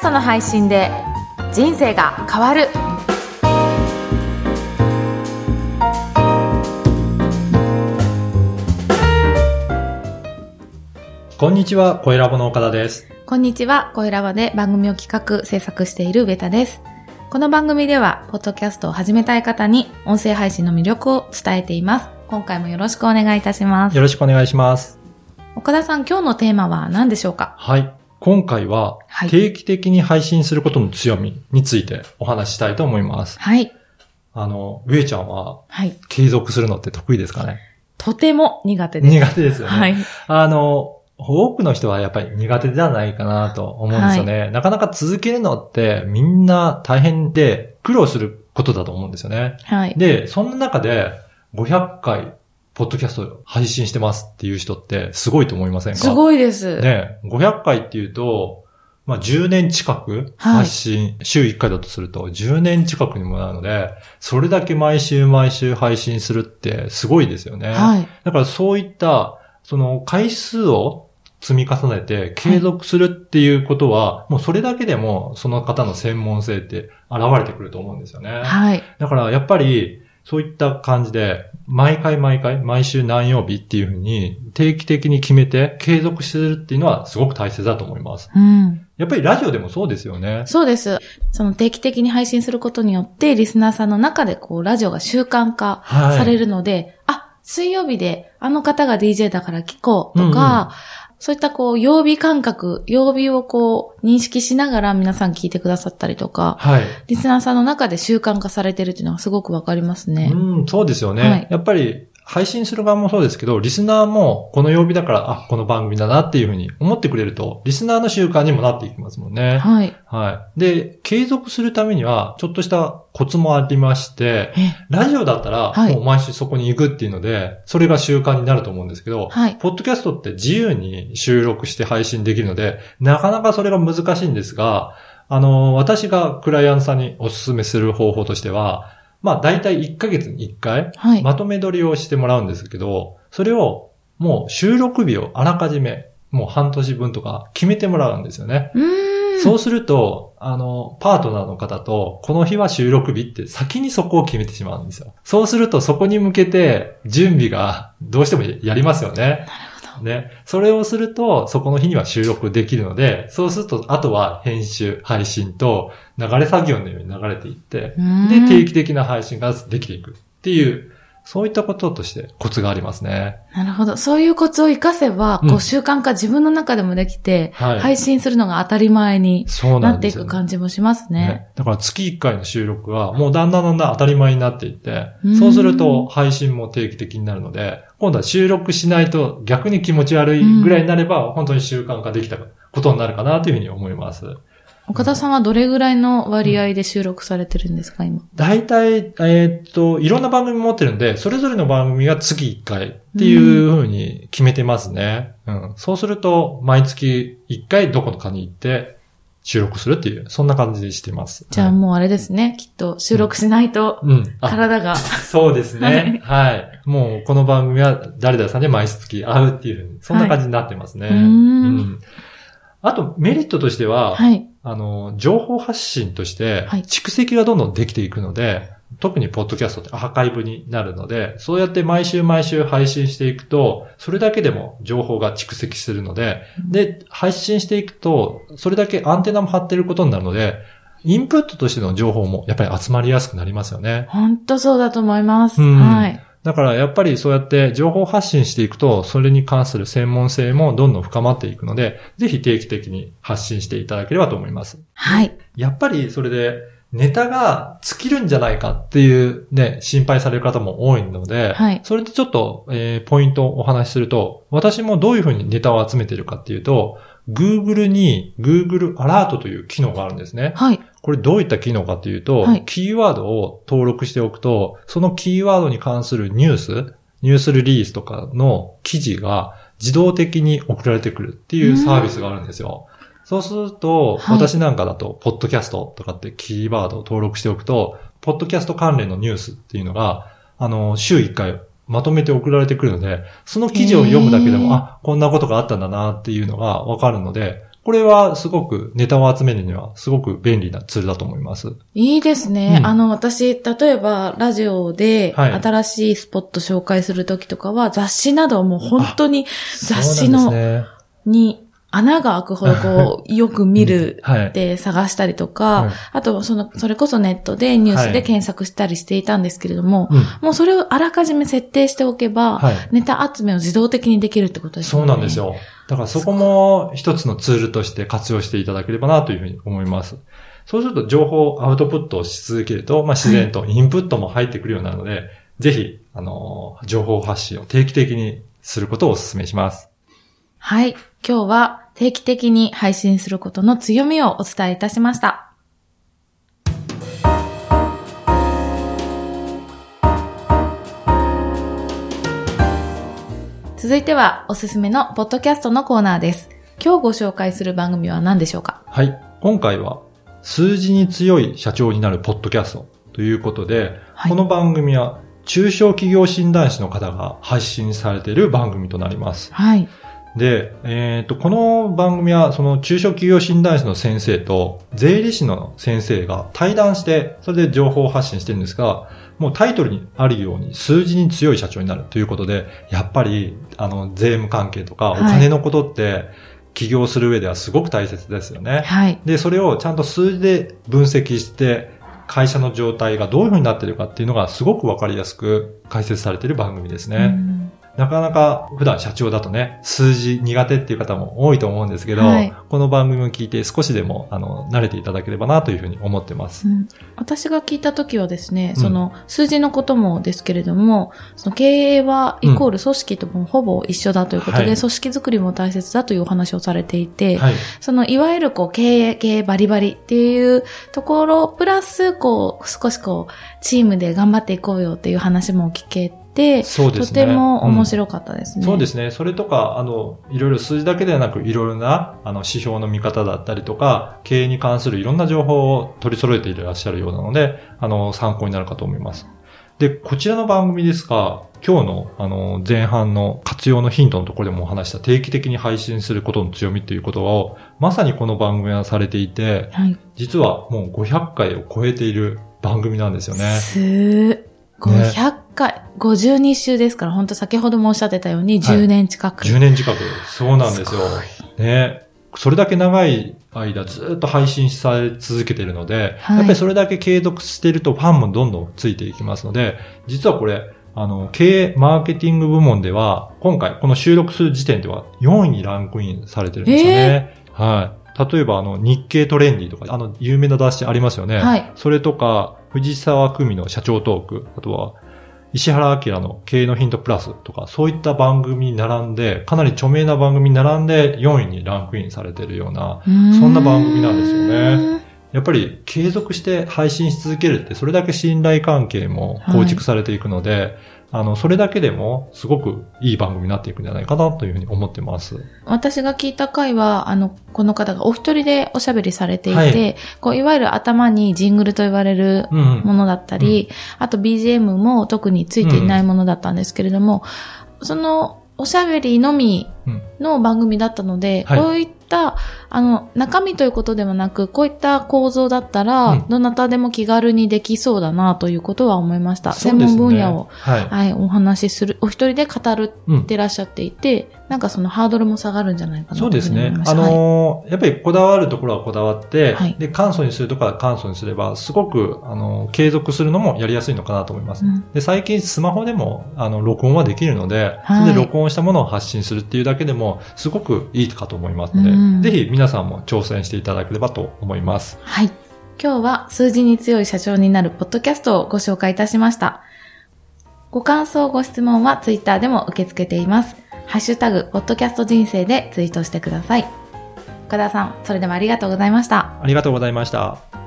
ストの配信で人生が変わるこんにちは、声ラボの岡田です。こんにちは、声ラボで番組を企画、制作しているベタです。この番組では、ポッドキャストを始めたい方に、音声配信の魅力を伝えています。今回もよろしくお願いいたしますよ。ろしくお願いします。岡田さん、今日のテーマは何でしょうか？はい。今回ははい、定期的に配信することの強みについてお話ししたいと思います。はい。あの、上ちゃんははい。継続するのって得意ですかね？とても苦手です。苦手ですよね。はい。あの、多くの人はやっぱり苦手じゃないかなと思うんですよね。なかなか続けるのってみんな大変で苦労することだと思うんですよね。はい。で、そんな中で500回、ポッドキャスト配信してますっていう人ってすごいと思いませんか？すごいです。ね、500回っていうと、まあ、10年近くはい発信、週1回だとすると10年近くにもなるので、それだけ毎週毎週配信するってすごいですよね。はい。だからそういった、その回数を積み重ねて継続するっていうことは、もうそれだけでもその方の専門性って現れてくると思うんですよね。はい。だからやっぱり、そういった感じで、毎回毎回、毎週何曜日っていうふうに定期的に決めて継続するっていうのはすごく大切だと思います。うん。やっぱりラジオでもそうですよね。そうです。その定期的に配信することによって、リスナーさんの中でこう、ラジオが習慣化はいされるので、あ、水曜日であの方が DJ だから聞こうとか、そういったこう、曜日感覚、曜日をこう、認識しながら皆さん聞いてくださったりとか、はい。リスナーさんの中で習慣化されてるっていうのはすごくわかりますね。うん、そうですよね。はいやっぱり、配信する側もそうですけど、リスナーもこの曜日だから、あ、この番組だなっていうふうに思ってくれると、リスナーの習慣にもなっていきますもんね。はい。はい。で、継続するためには、ちょっとしたコツもありまして、え、ラジオだったら、はいもう毎週そこに行くっていうので、それが習慣になると思うんですけど、はい。ポッドキャストって自由に収録して配信できるので、なかなかそれが難しいんですが、あの、私がクライアントさんにお勧めする方法としては、まあ大体1ヶ月に1回、はい。まとめ撮りをしてもらうんですけど、それをもう収録日をあらかじめ、もう半年分とか決めてもらうんですよね。う。そうすると、あの、パートナーの方と、この日は収録日って先にそこを決めてしまうんですよ。そうすると、そこに向けて、準備がどうしてもやりますよね。ね。それをすると、そこの日には収録できるので、そうすると、あとは編集、配信と、流れ作業のように流れていって、で、定期的な配信ができていくっていう、そういったこととしてコツがありますね。なるほど。そういうコツを活かせば、うんこう習慣化自分の中でもできて、はい配信するのが当たり前にそうなっていく感じもしますね。ね。だから月1回の収録はもうだんだんだんだん当たり前になっていってうん、そうすると配信も定期的になるので、今度は収録しないと逆に気持ち悪いぐらいになれば、本当に習慣化できたことになるかなというふうに思います。岡田さんはどれぐらいの割合で収録されてるんですか、今。大体、えーっと、いろんな番組持ってるんで、それぞれの番組が月1回っていうふうに決めてますね。うん。そうすると、毎月1回どこかに行って収録するっていう、そんな感じでしてます。じゃあもうあれですね。きっと収録しないとうん。あ体が。そうですね。はい。もう、この番組は誰々さんで毎月会うっていうふうに、そんな感じになってますね。うーんあと、メリットとしては、はい。あの、情報発信としてはい、蓄積がどんどんできていくので、特にポッドキャストってアーカイブになるので、そうやって毎週毎週配信していくと、それだけでも情報が蓄積するので、で、配信していくと、それだけアンテナも張ってることになるので、インプットとしての情報もやっぱり集まりやすくなりますよね。本当そうだと思います。うんはい。だからやっぱりそうやって情報発信していくと、それに関する専門性もどんどん深まっていくので、ぜひ定期的に発信していただければと思います。はい。やっぱりそれでネタが尽きるんじゃないかっていうね、心配される方も多いので、はいそれでちょっと、えーポイントをお話しすると、私もどういうふうにネタを集めているかっていうと、Google に Google アラートという機能があるんですね。はい。これどういった機能かというと、はいキーワードを登録しておくと、そのキーワードに関するニュース、ニュースリリースとかの記事が自動的に送られてくるっていうサービスがあるんですよ。そうすると、はい私なんかだと、ポッドキャストとかってキーワードを登録しておくと、ポッドキャスト関連のニュースっていうのが、あの、週1回まとめて送られてくるので、その記事を読むだけでも、あ、こんなことがあったんだなっていうのがわかるので、これはすごくネタを集めるにはすごく便利なツールだと思います。いいですね。うんあの、私、例えば、ラジオで、はい新しいスポット紹介するときとかは、雑誌などもう本当に雑誌の、ねに穴が開くほどこう、よく見るはい。で探したりとか、はいあと、その、それこそネットでニュースはいで検索したりしていたんですけれども、うんもうそれをあらかじめ設定しておけば、はい。ネタ集めを自動的にできるってことですね。うなんですよ。だからそこも一つのツールとして活用していただければなというふうに思います。そうすると情報をアウトプットをし続けると、まあ、自然とインプットも入ってくるようになるので、ぜひ、あのー情報発信を定期的にすることをお勧めします。はい。今日は定期的に配信することの強みをお伝えいたしました。続いてはおすすめのポッドキャストのコーナーです。今日ご紹介する番組は何でしょうか？はい。今回は、数字に強い社長になるポッドキャストということで、はいこの番組は中小企業診断士の方が配信されている番組となります。はい。で、えっ、と、この番組は、その中小企業診断士の先生と税理士の先生が対談して、それで情報を発信してるんですが、もうタイトルにあるように数字に強い社長になるということで、やっぱり、あの、税務関係とかおはい金のことって、起業する上ではすごく大切ですよね。はい。で、それをちゃんと数字で分析して、会社の状態がどういう風になっているかっていうのがすごくわかりやすく解説されている番組ですね。うんなかなか普段社長だとね、数字苦手っていう方も多いと思うんですけど、はい。この番組を聞いて少しでも、あの、慣れていただければなというふうに思ってます。うん。私が聞いたときはですね、うん。その数字のこともですけれども、その経営はイコール組織ともほぼ一緒だということで、はい。組織づくりも大切だというお話をされていて、はい。そのいわゆるこう経営、経営バリバリっていうところ、プラスこう少しこうチームで頑張っていこうよっていう話も聞けて、、そうですね、とても面白かったですね、うん、そうですね。それとか、あの、いろいろ数字だけではなく、いろいろな、あの、指標の見方だったりとか、経営に関するいろんな情報を取り揃えていらっしゃるようなので、あの、参考になるかと思います。で、こちらの番組ですが、今日の、あの、前半の活用のヒントのところでもお話した定期的に配信することの強みということを、まさにこの番組はされていて、はい、実はもう500回を超えている番組なんですよね。す500近い。52週ですから、本当先ほどもおっしゃってたように、10年近く。はい、10年近く。そうなんですよ。すね。それだけ長い間ずっと配信され続けてるので、はい、やっぱりそれだけ継続してるとファンもどんどんついていきますので、実はこれ、あの、経営マーケティング部門では、今回この収録する時点では4位にランクインされてるんですよね。えー、はい。例えばあの、日経トレンディとか、あの、有名な雑誌ありますよね。はい。それとか、藤沢組の社長トーク、あとは、石原明の経営のヒントプラスとか、そういった番組に並んで、かなり著名な番組に並んで4位にランクインされているような、そんな番組なんですよね。やっぱり継続して配信し続けるって、それだけ信頼関係も構築されていくので、あの、それだけでもすごくいい番組になっていくんじゃないかなというふうに思ってます。私が聞いた回は、あの、この方がお一人でおしゃべりされていて、はいこう、いわゆる頭にジングルと言われるうんうん。ものだったり、あと BGM も特についていないものだったんですけれども、その、おしゃべりのみうんの番組だったので、はいこういった、あの、中身ということではなく、こういった構造だったら、うんどなたでも気軽にできそうだなということは思いました。ね門分野を、はい。はい、お話しする、お一人で語るうんってらっしゃっていて、なんかそのハードルも下がるんじゃないかなとそうですねあた。はいのーやっぱりこだわるところはこだわって、はいで、簡素にするところは簡素にすれば、すごく、あのー継続するのもやりやすいのかなと思います。うんで、最近スマホでも、あの、録音はできるので、はいそれで録音したものを発信するっていうだけでも、すごくいいかと思いますので、うんぜひ皆さんも挑戦していただければと思います。はい。今日は数字に強い社長になるポッドキャストをご紹介いたしました。ご感想、ご質問はツイッターでも受け付けています。ハッシュタグ、ポッドキャスト人生でツイートしてください。岡田さん、それではありがとうございました。ありがとうございました。